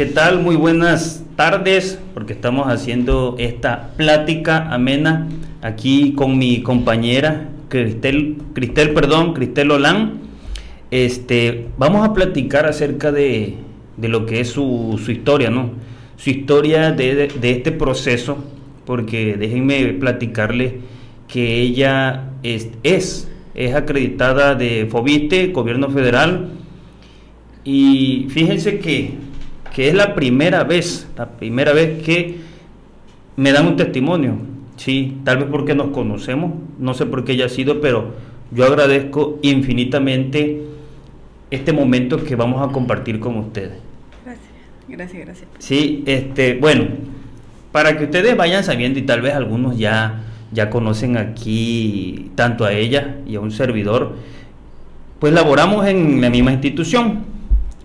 ¿Qué tal? Muy buenas tardes, porque estamos haciendo esta plática amena aquí con mi compañera Cristel, Cristel, perdón, Cristel Olán. Este, vamos a platicar acerca de, lo que es su, historia, ¿no? Su historia de, este proceso, porque déjenme platicarle que ella es, es, es acreditada de FOBISTE, gobierno federal, y fíjense que que es la primera vez, la primera vez que me dan un testimonio. Sí, tal vez porque nos conocemos, no sé por qué haya sido, pero yo agradezco infinitamente este momento que vamos a compartir con ustedes. Gracias, gracias, gracias. Sí, este, bueno, para que ustedes vayan sabiendo y tal vez algunos ya, ya conocen aquí tanto a ella y a un servidor, pues laboramos en la misma institución,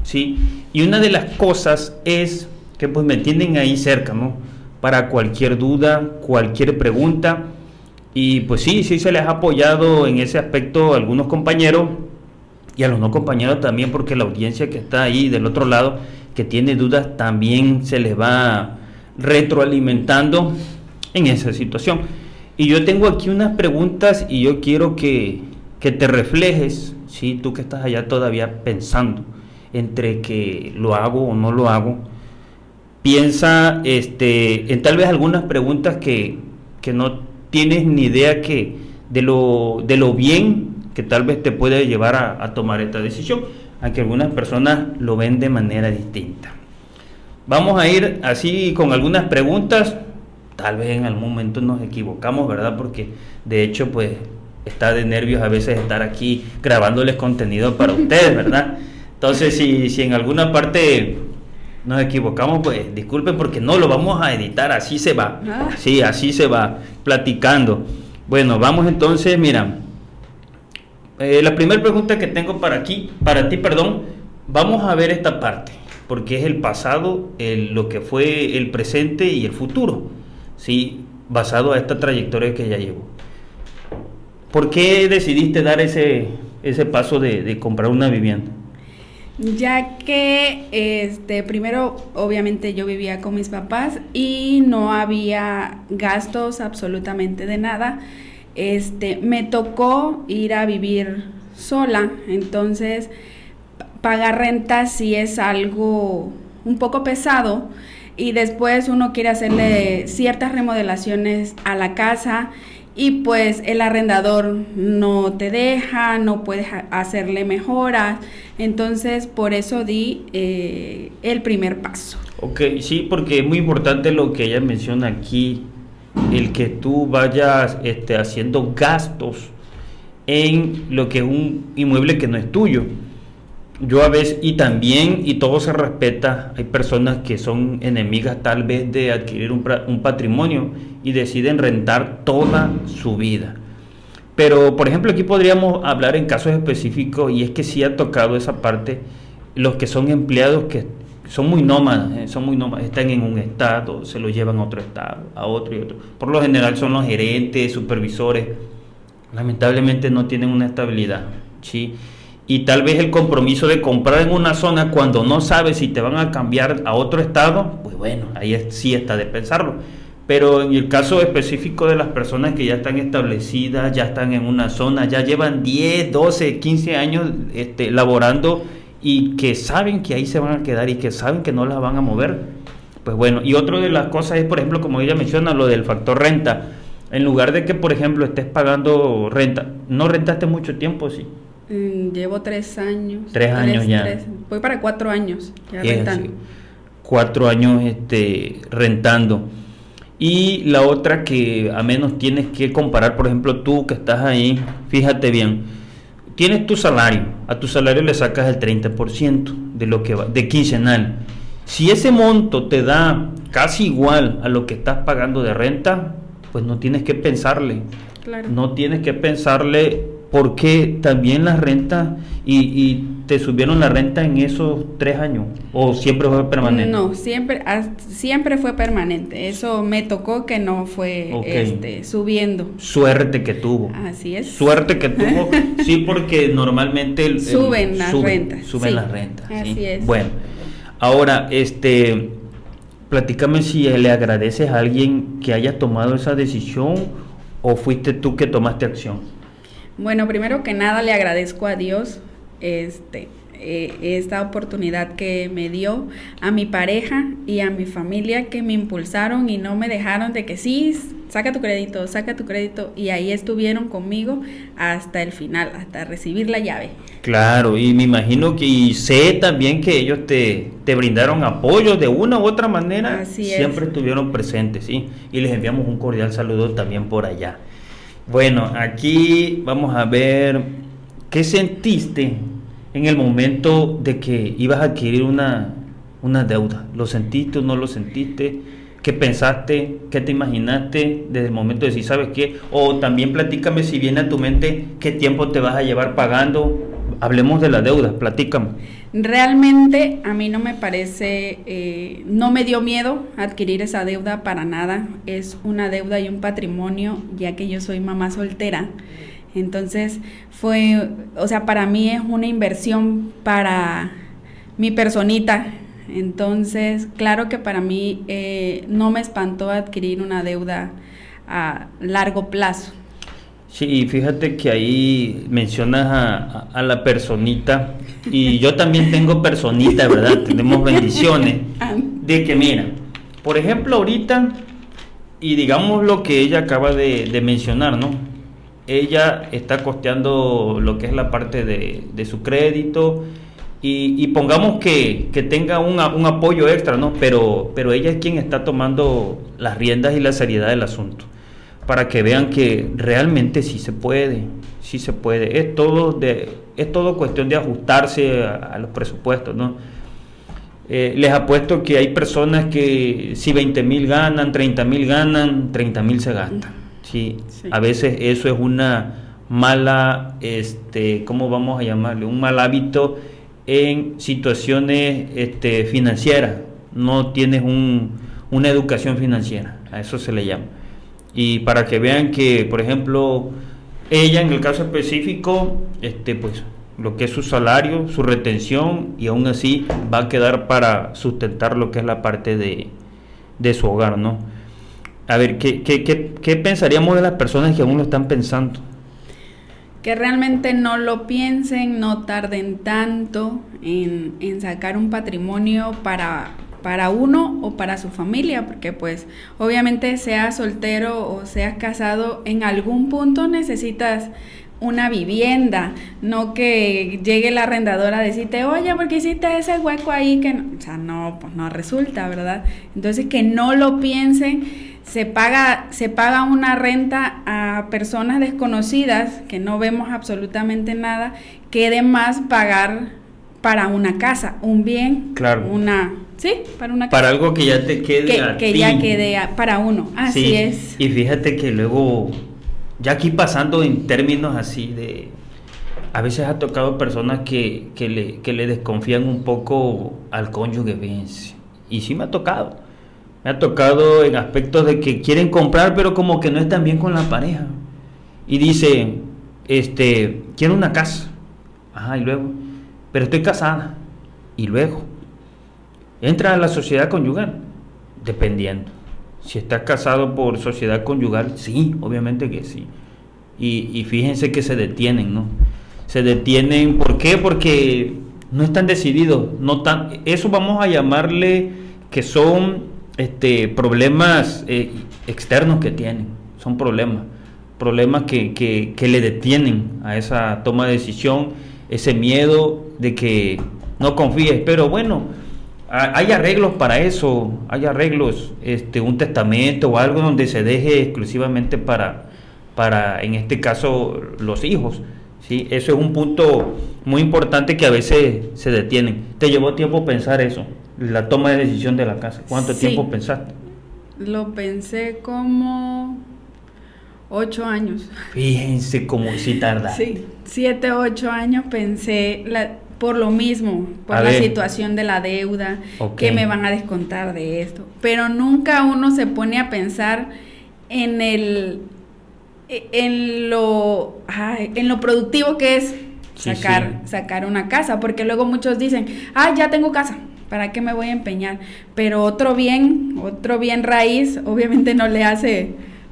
¿sí? Y una de las cosas es que pues me tienen ahí cerca, ¿no? Para cualquier duda, cualquier pregunta. Y pues sí, sí se les ha apoyado en ese aspecto a algunos compañeros y a los no compañeros también, porque la audiencia que está ahí del otro lado, que tiene dudas, también se les va retroalimentando en esa situación. Y yo tengo aquí unas preguntas y yo quiero que, que te reflejes, ¿sí? tú que estás allá todavía pensando entre que lo hago o no lo hago. Piensa este, en tal vez algunas preguntas que, no tienes ni idea que de lo, de lo bien que tal vez te puede llevar a, tomar esta decisión, aunque algunas personas lo ven de manera distinta. Vamos a ir así con algunas preguntas, tal vez en algún momento nos equivocamos, ¿verdad? Porque de hecho pues está de nervios a veces estar aquí grabándoles contenido para ustedes, ¿verdad? Entonces, si, si en alguna parte nos equivocamos, pues disculpen porque no lo vamos a editar, así se va. Ah. Sí, así se va, platicando. Bueno, vamos entonces, mira. Eh, la primera pregunta que tengo para aquí, para ti, perdón, vamos a ver esta parte, porque es el pasado, el, lo que fue el presente y el futuro, ¿sí? basado a esta trayectoria que ya llevo. ¿Por qué decidiste dar ese, ese paso de, de comprar una vivienda? Ya que este primero obviamente yo vivía con mis papás y no había gastos absolutamente de nada. Este me tocó ir a vivir sola, entonces pagar renta sí es algo un poco pesado y después uno quiere hacerle ciertas remodelaciones a la casa y pues el arrendador no te deja, no puedes hacerle mejoras, entonces por eso di eh, el primer paso. Ok, sí, porque es muy importante lo que ella menciona aquí, el que tú vayas este, haciendo gastos en lo que es un inmueble que no es tuyo yo a veces, y también, y todo se respeta, hay personas que son enemigas tal vez de adquirir un, patrimonio y deciden rentar toda su vida. Pero, por ejemplo, aquí podríamos hablar en casos específicos, y es que sí ha tocado esa parte, los que son empleados que son muy nómadas, eh, son muy nómadas, están en un estado, se lo llevan a otro estado, a otro y otro. Por lo general son los gerentes, supervisores, lamentablemente no tienen una estabilidad, ¿sí? Y tal vez el compromiso de comprar en una zona cuando no sabes si te van a cambiar a otro estado, pues bueno, ahí sí está de pensarlo. Pero en el caso específico de las personas que ya están establecidas, ya están en una zona, ya llevan 10, 12, 15 años este, laborando y que saben que ahí se van a quedar y que saben que no las van a mover, pues bueno. Y otra de las cosas es, por ejemplo, como ella menciona, lo del factor renta. En lugar de que, por ejemplo, estés pagando renta, no rentaste mucho tiempo, sí Mm, llevo tres años. Tres años ya. voy para cuatro años ya rentando. Cuatro años este, rentando. Y la otra que a menos tienes que comparar, por ejemplo, tú que estás ahí, fíjate bien, tienes tu salario, a tu salario le sacas el 30% de lo que va, de quincenal. Si ese monto te da casi igual a lo que estás pagando de renta, pues no tienes que pensarle. No tienes que pensarle porque también la renta y, te subieron la renta en esos tres años o siempre fue permanente no siempre siempre fue permanente. Eso me tocó que no fue este, subiendo. Suerte que tuvo. Así es. Suerte que tuvo sí porque normalmente suben las rentas suben las rentas así es. Bueno Ahora, este, platícame si le agradeces a alguien que haya tomado esa decisión o fuiste tú que tomaste acción. Bueno, primero que nada le agradezco a Dios este, eh, esta oportunidad que me dio, a mi pareja y a mi familia que me impulsaron y no me dejaron de que sí, saca tu crédito, saca tu crédito y ahí estuvieron conmigo hasta el final, hasta recibir la llave. Claro, y me imagino que y sé también que ellos te, te brindaron apoyo de una u otra manera, Así siempre estuvieron presentes, ¿sí? Y les enviamos un cordial saludo también por allá. Bueno, aquí vamos a ver, ¿qué sentiste en el momento de que ibas a adquirir una, una deuda? ¿Lo sentiste o no lo sentiste? ¿Qué pensaste? ¿Qué te imaginaste desde el momento de decir, sabes qué? O también platícame si viene a tu mente qué tiempo te vas a llevar pagando. Hablemos de la deuda, platícame. Realmente a mí no me parece, eh, no me dio miedo adquirir esa deuda para nada. Es una deuda y un patrimonio, ya que yo soy mamá soltera. Entonces fue, o sea, para mí es una inversión para mi personita. Entonces, claro que para mí eh, no me espantó adquirir una deuda a largo plazo. Sí, fíjate que ahí mencionas a, a, la personita y yo también tengo personita, ¿verdad? Tenemos bendiciones de que, mira, por ejemplo, ahorita, y digamos lo que ella acaba de, de mencionar, ¿no? Ella está costeando lo que es la parte de, de su crédito y, y pongamos que, que tenga un, un apoyo extra, ¿no? Pero, pero ella es quien está tomando las riendas y la seriedad del asunto para que vean que realmente sí se puede, sí se puede. Es todo, de, es todo cuestión de ajustarse a, a los presupuestos, ¿no? Eh, les apuesto que hay personas que si 20 mil ganan, 30 mil ganan, 30 mil se gastan. ¿sí? sí. A veces eso es una mala, este, ¿cómo vamos a llamarle? Un mal hábito en situaciones este, financieras. No tienes un, una educación financiera, a eso se le llama y para que vean que, por ejemplo, ella en el caso específico, este, pues lo que es su salario, su retención y aún así va a quedar para sustentar lo que es la parte de, de su hogar, ¿no? A ver, ¿qué, qué, qué, ¿qué pensaríamos de las personas que aún lo están pensando? que realmente no lo piensen, no tarden tanto en, en sacar un patrimonio para, para uno o para su familia, porque pues obviamente seas soltero o seas casado, en algún punto necesitas una vivienda, no que llegue la arrendadora a decirte, oye, porque hiciste ese hueco ahí que no, o sea, no, pues no resulta, ¿verdad? Entonces que no lo piensen, se paga, se paga una renta a personas desconocidas que no vemos absolutamente nada, que de más pagar para una casa, un bien, claro. una Sí, para una Para algo que ya te quede. Que, que ti. ya quede a, para uno. Así sí. es. Y fíjate que luego, ya aquí pasando en términos así de. A veces ha tocado personas que, que, le, que le desconfían un poco al cónyuge, fíjense. Y sí me ha tocado. Me ha tocado en aspectos de que quieren comprar, pero como que no están bien con la pareja. Y dice, este, quiero una casa. Ajá, y luego, pero estoy casada. Y luego, entra a la sociedad conyugal, dependiendo. Si estás casado por sociedad conyugal, sí, obviamente que sí. Y, fíjense que se detienen, ¿no? Se detienen, ¿por qué? Porque no están decididos, no tan, eso vamos a llamarle que son este, problemas eh, externos que tienen, son problemas, problemas que, que le detienen a esa toma de decisión, ese miedo de que no confíes, pero bueno, hay arreglos para eso, hay arreglos, este, un testamento o algo donde se deje exclusivamente para, para en este caso, los hijos. ¿sí? Eso es un punto muy importante que a veces se detienen. ¿Te llevó tiempo pensar eso? La toma de decisión de la casa. ¿Cuánto Sí. tiempo pensaste? Lo pensé como ocho años. Fíjense cómo si tarda. Sí, siete, ocho años pensé la, por lo mismo, por A la ver. situación de la deuda, que me van a descontar de esto. Pero nunca uno se pone a pensar en el en lo ay, en lo productivo que es Sí, sacar sí. sacar una casa, porque luego muchos dicen, "Ah, ya tengo casa." ¿para qué me voy a empeñar? Pero otro bien, otro bien raíz, obviamente no le hace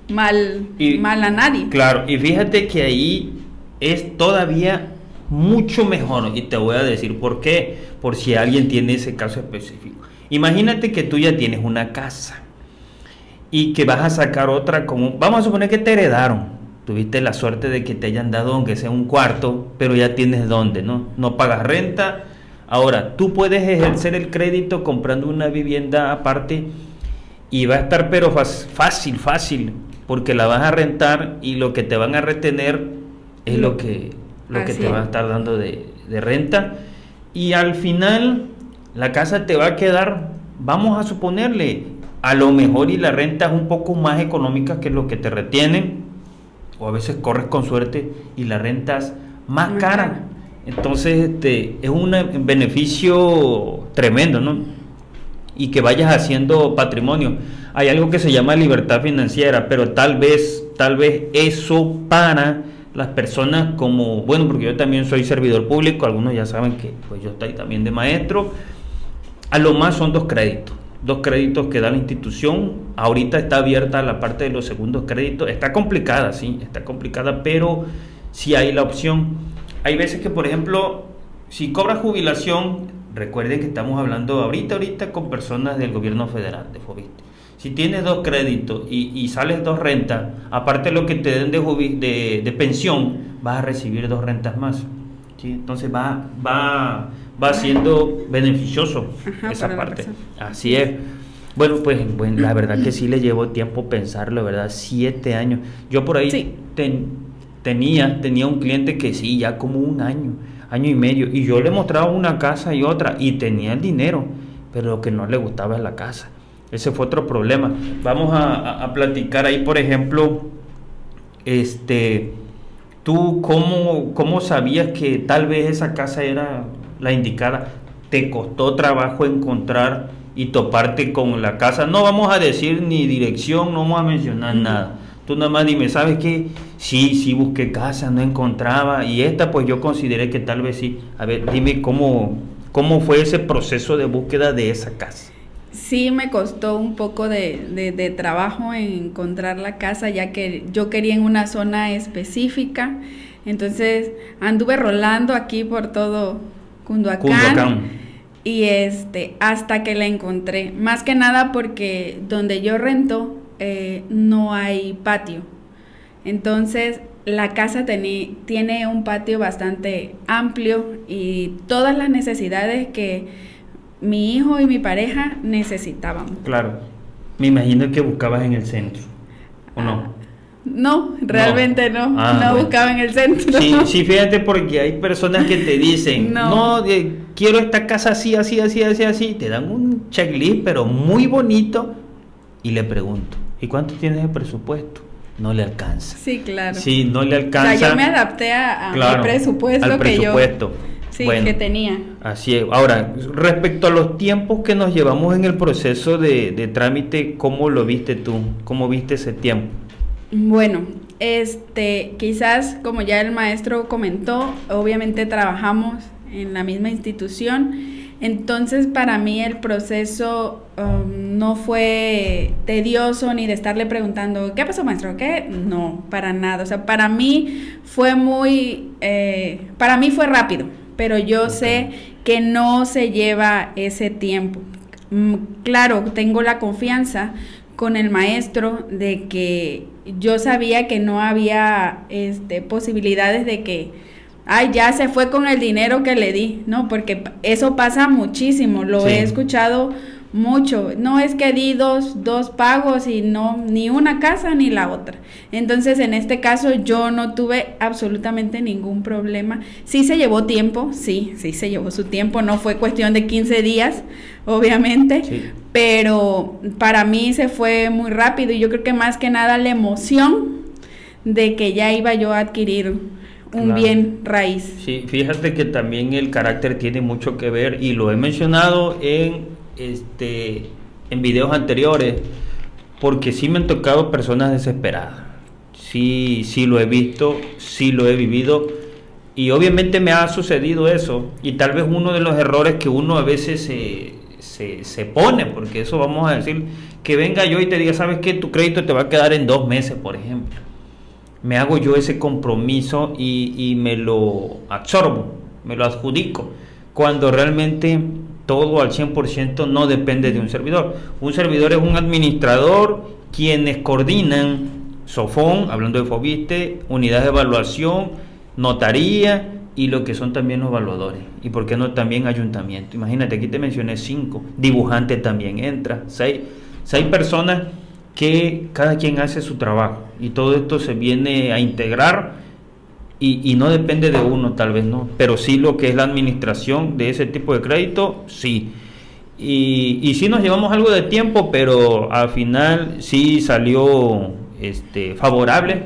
mal, mal a nadie. Claro, y fíjate que ahí es todavía mucho mejor, y te voy a decir por qué, por si alguien tiene ese caso específico. Imagínate que tú ya tienes una casa y que vas a sacar otra como, vamos a suponer que te heredaron, tuviste la suerte de que te hayan dado aunque sea un cuarto, pero ya tienes dónde, ¿no? No pagas renta. Ahora, tú puedes ejercer el crédito comprando una vivienda aparte y va a estar pero fácil, fácil, porque la vas a rentar y lo que te van a retener es lo que, lo que te va a estar dando de, de renta. Y al final la casa te va a quedar, vamos a suponerle, a lo mejor y la renta es un poco más económica que lo que te retienen, o a veces corres con suerte y la renta es más cara. Entonces este, es un beneficio tremendo, ¿no? Y que vayas haciendo patrimonio. Hay algo que se llama libertad financiera, pero tal vez, tal vez eso para las personas como, bueno, porque yo también soy servidor público, algunos ya saben que pues yo estoy también de maestro, a lo más son dos créditos, dos créditos que da la institución, ahorita está abierta la parte de los segundos créditos, está complicada, sí, está complicada, pero sí hay la opción. Hay veces que, por ejemplo, si cobras jubilación, recuerden que estamos hablando ahorita, ahorita con personas del gobierno federal, de si tienes dos créditos y, sales dos rentas, aparte de lo que te den de, de, pensión, vas a recibir dos rentas más. ¿sí? Entonces va, va, va siendo beneficioso esa parte. Así es. Bueno, pues bueno, la verdad que sí le llevó tiempo pensarlo, ¿verdad? Siete años. Yo por ahí tenía, tenía un cliente que sí, ya como un año, año y medio, y yo le mostraba una casa y otra, y tenía el dinero, pero lo que no le gustaba es la casa. Ese fue otro problema. Vamos a, platicar ahí, por ejemplo, este, tú cómo, cómo sabías que tal vez esa casa era la indicada. ¿Te costó trabajo encontrar y toparte con la casa? No vamos a decir ni dirección, no vamos a mencionar nada. Tú nada más dime, ¿sabes qué? Sí, sí busqué casa, no encontraba. Y esta pues yo consideré que tal vez sí. A ver, dime cómo, cómo fue ese proceso de búsqueda de esa casa sí me costó un poco de, trabajo encontrar la casa, ya que yo quería en una zona específica. Entonces anduve rolando aquí por todo Cunduacán. Y este, hasta que la encontré. Más que nada porque donde yo rento eh, no hay patio. Entonces la casa tiene un patio bastante amplio y todas las necesidades que mi hijo y mi pareja necesitaban. Claro. Me imagino que buscabas en el centro, ¿o no? Ah, no, realmente no. Ah, no, buscaba en el centro. Sí, sí, fíjate porque hay personas que te dicen, no, quiero esta casa así, así, así, así, así. Te dan un checklist, pero muy bonito. Y le pregunto, ¿y cuánto tienes de presupuesto? No le alcanza. Sí, claro. Sí, no le alcanza. O sea, yo me adapté a, presupuesto al presupuesto. que yo Sí, que tenía. Así es. Ahora, respecto a los tiempos que nos llevamos en el proceso de, trámite, ¿cómo lo viste tú? ¿Cómo viste ese tiempo? Bueno, este, quizás como ya el maestro comentó, obviamente trabajamos en la misma institución, entonces para mí el proceso um, no fue tedioso ni de estarle preguntando, ¿qué pasó maestro? ¿Qué? No, para nada. O sea, para mí fue muy, eh, para mí fue rápido pero yo sé que no se lleva ese tiempo. Mm, claro, tengo la confianza con el maestro de que yo sabía que no había este, posibilidades de que, ay, ya se fue con el dinero que le di, ¿no? Porque eso pasa muchísimo, lo he escuchado mucho. No es que di dos, dos pagos y no, ni una casa ni la otra. Entonces, en este caso, yo no tuve absolutamente ningún problema. Sí se llevó tiempo, sí, sí se llevó su tiempo. No fue cuestión de 15 días, obviamente. Pero para mí se fue muy rápido y yo creo que más que nada la emoción de que ya iba yo a adquirir un bien raíz. Sí, fíjate que también el carácter tiene mucho que ver y lo he mencionado en este, en videos anteriores, porque sí me han tocado personas desesperadas. Sí, sí lo he visto, sí lo he vivido. Y obviamente me ha sucedido eso. Y tal vez uno de los errores que uno a veces se, se, se pone, porque eso vamos a decir, que venga yo y te diga, ¿sabes qué? Tu crédito te va a quedar en dos meses, por ejemplo. Me hago yo ese compromiso y, y me lo absorbo, me lo adjudico, cuando realmente todo al 100% no depende de un servidor. Un servidor es un administrador quienes coordinan SOFON, hablando de FOBISTE, unidad de evaluación, notaría y lo que son también los evaluadores. Y por qué no también ayuntamiento. Imagínate, aquí te mencioné cinco. Dibujante también entra. Seis, seis personas que cada quien hace su trabajo. Y todo esto se viene a integrar y, no depende de uno, tal vez no. Pero sí lo que es la administración de ese tipo de crédito, sí. Y, y sí nos llevamos algo de tiempo, pero al final sí salió este, favorable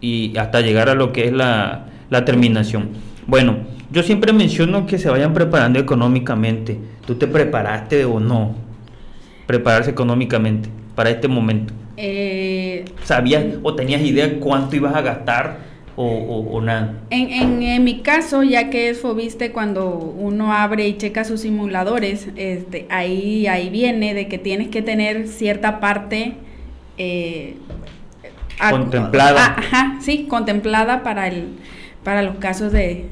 y hasta llegar a lo que es la, la terminación. Bueno, yo siempre menciono que se vayan preparando económicamente. ¿Tú te preparaste o no? Prepararse económicamente para este momento. Eh, ¿Sabías o tenías idea cuánto ibas a gastar o, o, nada? En, en, en, mi caso, ya que es Fobiste, cuando uno abre y checa sus simuladores, este, ahí, ahí viene de que tienes que tener cierta parte eh, contemplada. ajá, sí, contemplada para el para los casos de,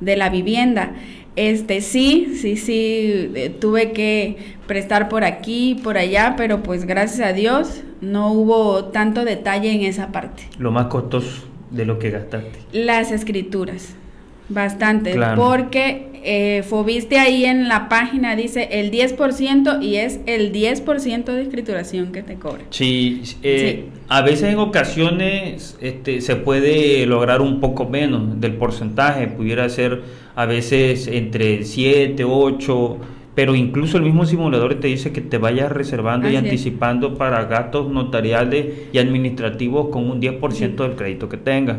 de la vivienda. Este sí, sí, sí, eh, tuve que prestar por aquí, por allá, pero pues gracias a Dios no hubo tanto detalle en esa parte. Lo más costoso de lo que gastaste. Las escrituras. Bastante, porque eh, Fobiste ahí en la página dice el 10% y es el 10% de escrituración que te cobra. Sí, eh, a veces en ocasiones este, se puede lograr un poco menos del porcentaje, pudiera ser a veces entre 7, 8, pero incluso el mismo simulador te dice que te vayas reservando y anticipando para gastos notariales y administrativos con un 10% del crédito que tengas.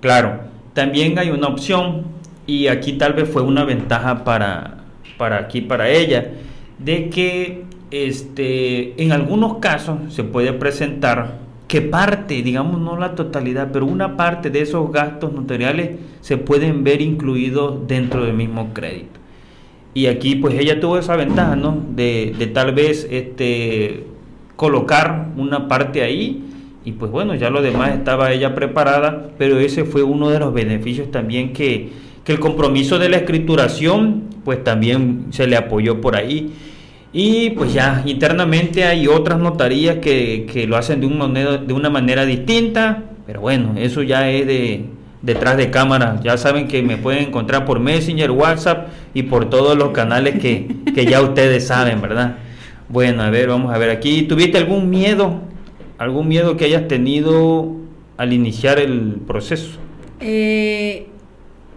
Claro también hay una opción, y aquí tal vez fue una ventaja para, para aquí, para ella, de que este, en algunos casos se puede presentar que parte, digamos no la totalidad, pero una parte de esos gastos notariales se pueden ver incluidos dentro del mismo crédito. Y aquí pues ella tuvo esa ventaja, ¿no? De, de tal vez este, colocar una parte ahí y pues bueno, ya lo demás estaba ella preparada, pero ese fue uno de los beneficios también que, que el compromiso de la escrituración pues también se le apoyó por ahí. Y pues ya internamente hay otras notarías que, que lo hacen de, un de una manera distinta, pero bueno, eso ya es de detrás de cámara. Ya saben que me pueden encontrar por Messenger, WhatsApp y por todos los canales que, que ya ustedes saben, ¿verdad? Bueno, a ver, vamos a ver aquí. ¿Tuviste algún miedo ¿Algún miedo que hayas tenido al iniciar el proceso? Eh,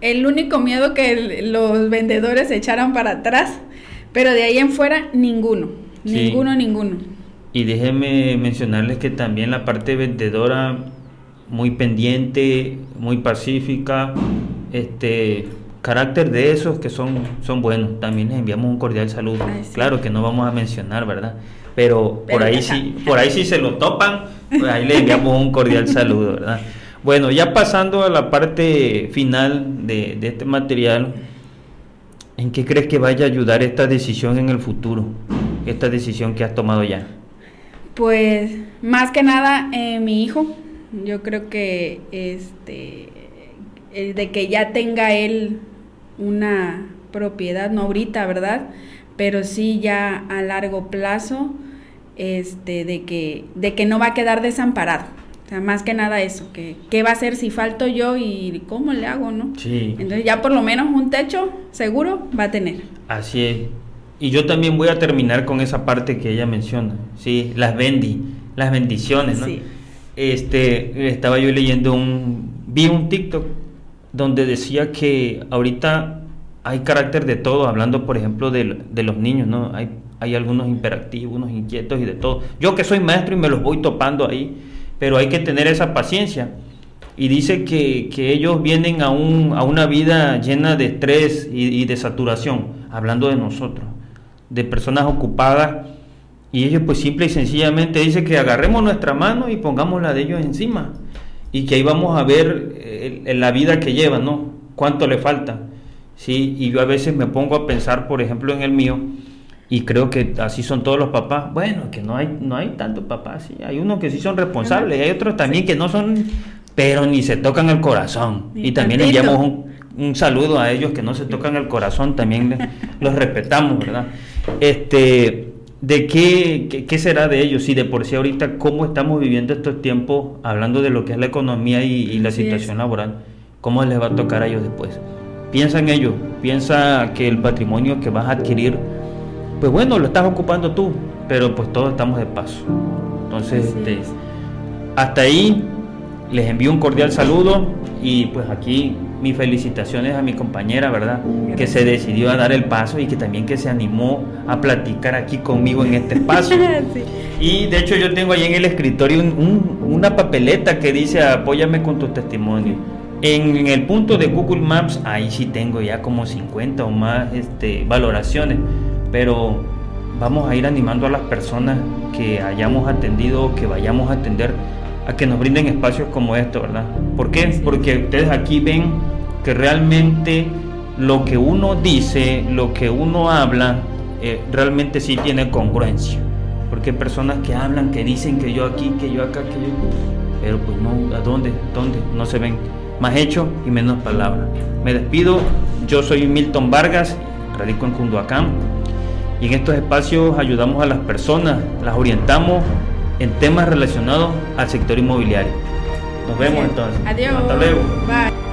el único miedo que los vendedores echaran para atrás, pero de ahí en fuera ninguno, ninguno, ninguno. Y déjenme mencionarles que también la parte vendedora muy pendiente, muy pacífica, este carácter de esos que son, son buenos. También les enviamos un cordial saludo. Claro que no vamos a mencionar, ¿verdad? pero, por ahí sí, por ahí sí se lo topan, pues ahí le enviamos un cordial saludo, ¿verdad? Bueno, ya pasando a la parte final de, de este material, ¿en qué crees que vaya a ayudar esta decisión en el futuro? Esta decisión que has tomado ya. Pues más que nada eh, mi hijo, yo creo que este de que ya tenga él una propiedad, no ahorita, ¿verdad? Pero sí ya a largo plazo, este, de que, de que no va a quedar desamparado. O sea, más que nada eso, que qué va a hacer si falto yo y cómo le hago, ¿no? Sí. Entonces ya por lo menos un techo seguro va a tener. Así es. Y yo también voy a terminar con esa parte que ella menciona, sí, las bendi, las bendiciones, ¿no? Sí. Este, estaba yo leyendo un, vi un TikTok donde decía que ahorita hay carácter de todo, hablando por ejemplo de, de los niños, ¿no? Hay hay algunos imperactivos, unos inquietos y de todo. Yo que soy maestro y me los voy topando ahí, pero hay que tener esa paciencia. Y dice que, ellos vienen a, un, a una vida llena de estrés y, de saturación, hablando de nosotros, de personas ocupadas. Y ellos pues simple y sencillamente dice que agarremos nuestra mano y pongamos la de ellos encima. Y que ahí vamos a ver eh, la vida que llevan, ¿no? Cuánto le falta. Sí, y yo a veces me pongo a pensar, por ejemplo, en el mío, y creo que así son todos los papás. Bueno, que no hay, no hay tantos papás, sí. Hay unos que sí son responsables, y hay otros también que no son, pero ni se tocan el corazón. y también le enviamos un, un, saludo a ellos que no se tocan el corazón, también los respetamos, ¿verdad? Este, ¿De qué, qué, será de ellos? Y de por sí ahorita, ¿cómo estamos viviendo estos tiempos, hablando de lo que es la economía y, la situación laboral? ¿Cómo les va a tocar a ellos después? Piensa en ello, piensa que el patrimonio que vas a adquirir pues bueno, lo estás ocupando tú, pero pues todos estamos de paso. Entonces, este, hasta ahí les envío un cordial saludo y pues aquí mis felicitaciones a mi compañera, ¿verdad? Que se decidió a dar el paso y que también que se animó a platicar aquí conmigo en este espacio. Y de hecho yo tengo ahí en el escritorio una papeleta que dice apóyame con tu testimonio. En, el punto de Google Maps, ahí sí tengo ya como 50 o más este, valoraciones pero vamos a ir animando a las personas que hayamos atendido, que vayamos a atender, a que nos brinden espacios como esto, ¿verdad? ¿Por qué? Porque ustedes aquí ven que realmente lo que uno dice, lo que uno habla, eh, realmente sí tiene congruencia. Porque hay personas que hablan, que dicen que yo aquí, que yo acá, que yo... Pero pues no, ¿a dónde? ¿Dónde? No se ven. Más hecho y menos palabras. Me despido. Yo soy Milton Vargas, radico en Cunduacán y en estos espacios ayudamos a las personas, las orientamos en temas relacionados al sector inmobiliario. Nos vemos entonces. Adiós. Hasta luego. Bye.